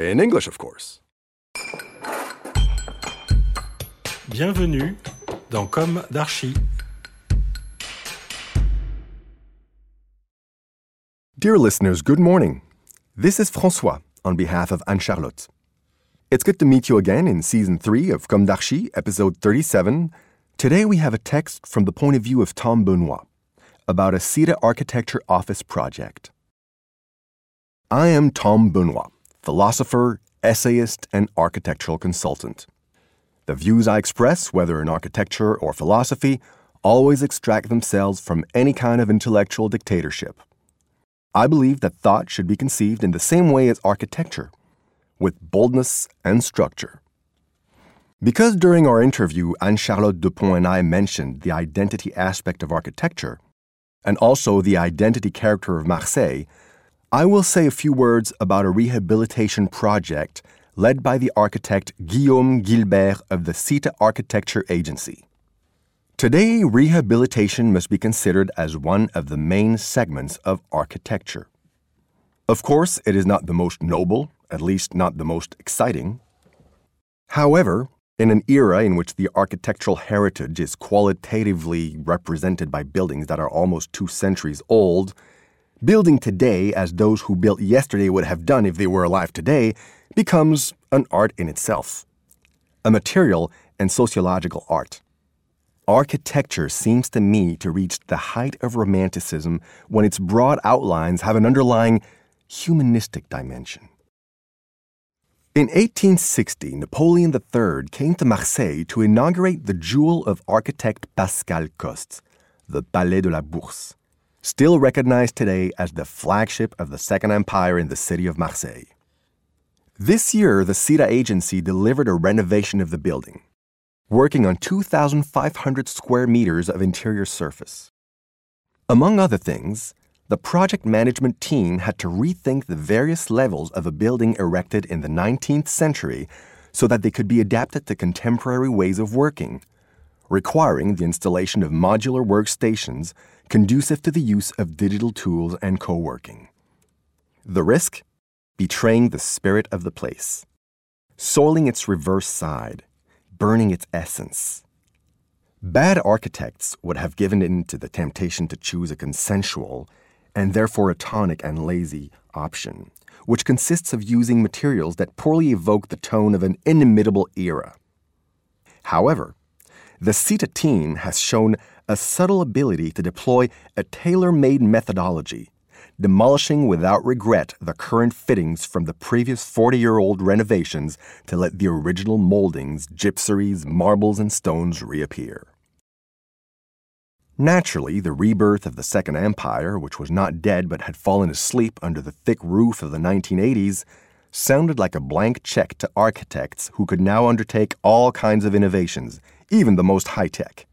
In English, of course. Bienvenue dans Comme d'Archi. Dear listeners, good morning. This is Francois on behalf of Anne Charlotte. It's good to meet you again in season 3 of Comme d'Archi, episode 37. Today we have a text from the point of view of Tom Benoit about a CETA architecture office project. I am Tom Benoit, philosopher, essayist, and architectural consultant. The views I express, whether in architecture or philosophy, always extract themselves from any kind of intellectual dictatorship. I believe that thought should be conceived in the same way as architecture, with boldness and structure. Because during our interview, Anne Charlotte Dupont and I mentioned the identity aspect of architecture, and also the identity character of Marseille, I will say a few words about a rehabilitation project led by the architect Guillaume Gilbert of the CETA Architecture Agency. Today, rehabilitation must be considered as one of the main segments of architecture. Of course, it is not the most noble, at least not the most exciting. However, in an era in which the architectural heritage is qualitatively represented by buildings that are almost two centuries old, building today as those who built yesterday would have done if they were alive today becomes an art in itself, a material and sociological art. Architecture seems to me to reach the height of romanticism when its broad outlines have an underlying humanistic dimension. In 1860, Napoleon III came to Marseille to inaugurate the jewel of architect Pascal Coste, the Palais de la Bourse, still recognized today as the flagship of the Second Empire in the city of Marseille. This year, the CETA agency delivered a renovation of the building, working on 2,500 square meters of interior surface. Among other things, the project management team had to rethink the various levels of a building erected in the 19th century so that they could be adapted to contemporary ways of working, requiring the installation of modular workstations conducive to the use of digital tools and co working. The risk? Betraying the spirit of the place, soiling its reverse side, burning its essence. Bad architects would have given in to the temptation to choose a consensual and therefore a tonic and lazy option, which consists of using materials that poorly evoke the tone of an inimitable era. However, the CETA team has shown a subtle ability to deploy a tailor made methodology, demolishing without regret the current fittings from the previous 40 year old renovations to let the original moldings, gypseries, marbles, and stones reappear. Naturally, the rebirth of the Second Empire, which was not dead but had fallen asleep under the thick roof of the 1980s, sounded like a blank check to architects who could now undertake all kinds of innovations, even the most high tech.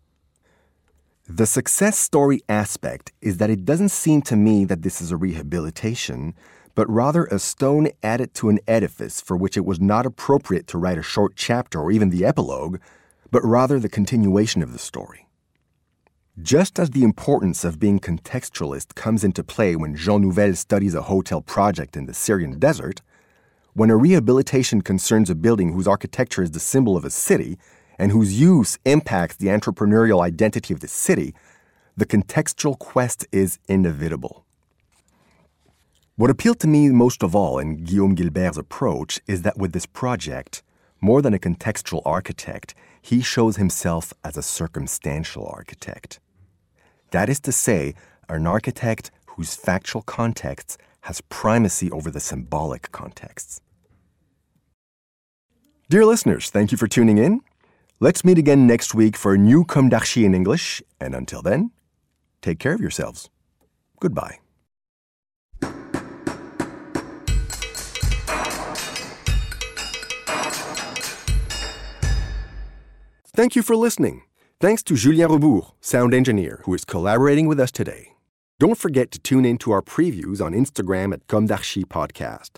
The success story aspect is that it doesn't seem to me that this is a rehabilitation, but rather a stone added to an edifice for which it was not appropriate to write a short chapter or even the epilogue, but rather the continuation of the story. Just as the importance of being contextualist comes into play when Jean Nouvel studies a hotel project in the Syrian desert, when a rehabilitation concerns a building whose architecture is the symbol of a city and whose use impacts the entrepreneurial identity of the city, the contextual quest is inevitable. What appealed to me most of all in Guillaume Gilbert's approach is that with this project, more than a contextual architect, he shows himself as a circumstantial architect. That is to say, an architect whose factual context has primacy over the symbolic contexts. Dear listeners, thank you for tuning in. Let's meet again next week for a new Comme d'Archi in English, and until then, take care of yourselves. Goodbye. Thank you for listening. Thanks to Julien Rebours, sound engineer, who is collaborating with us today. Don't forget to tune in to our previews on Instagram at Comme d'Archi Podcast.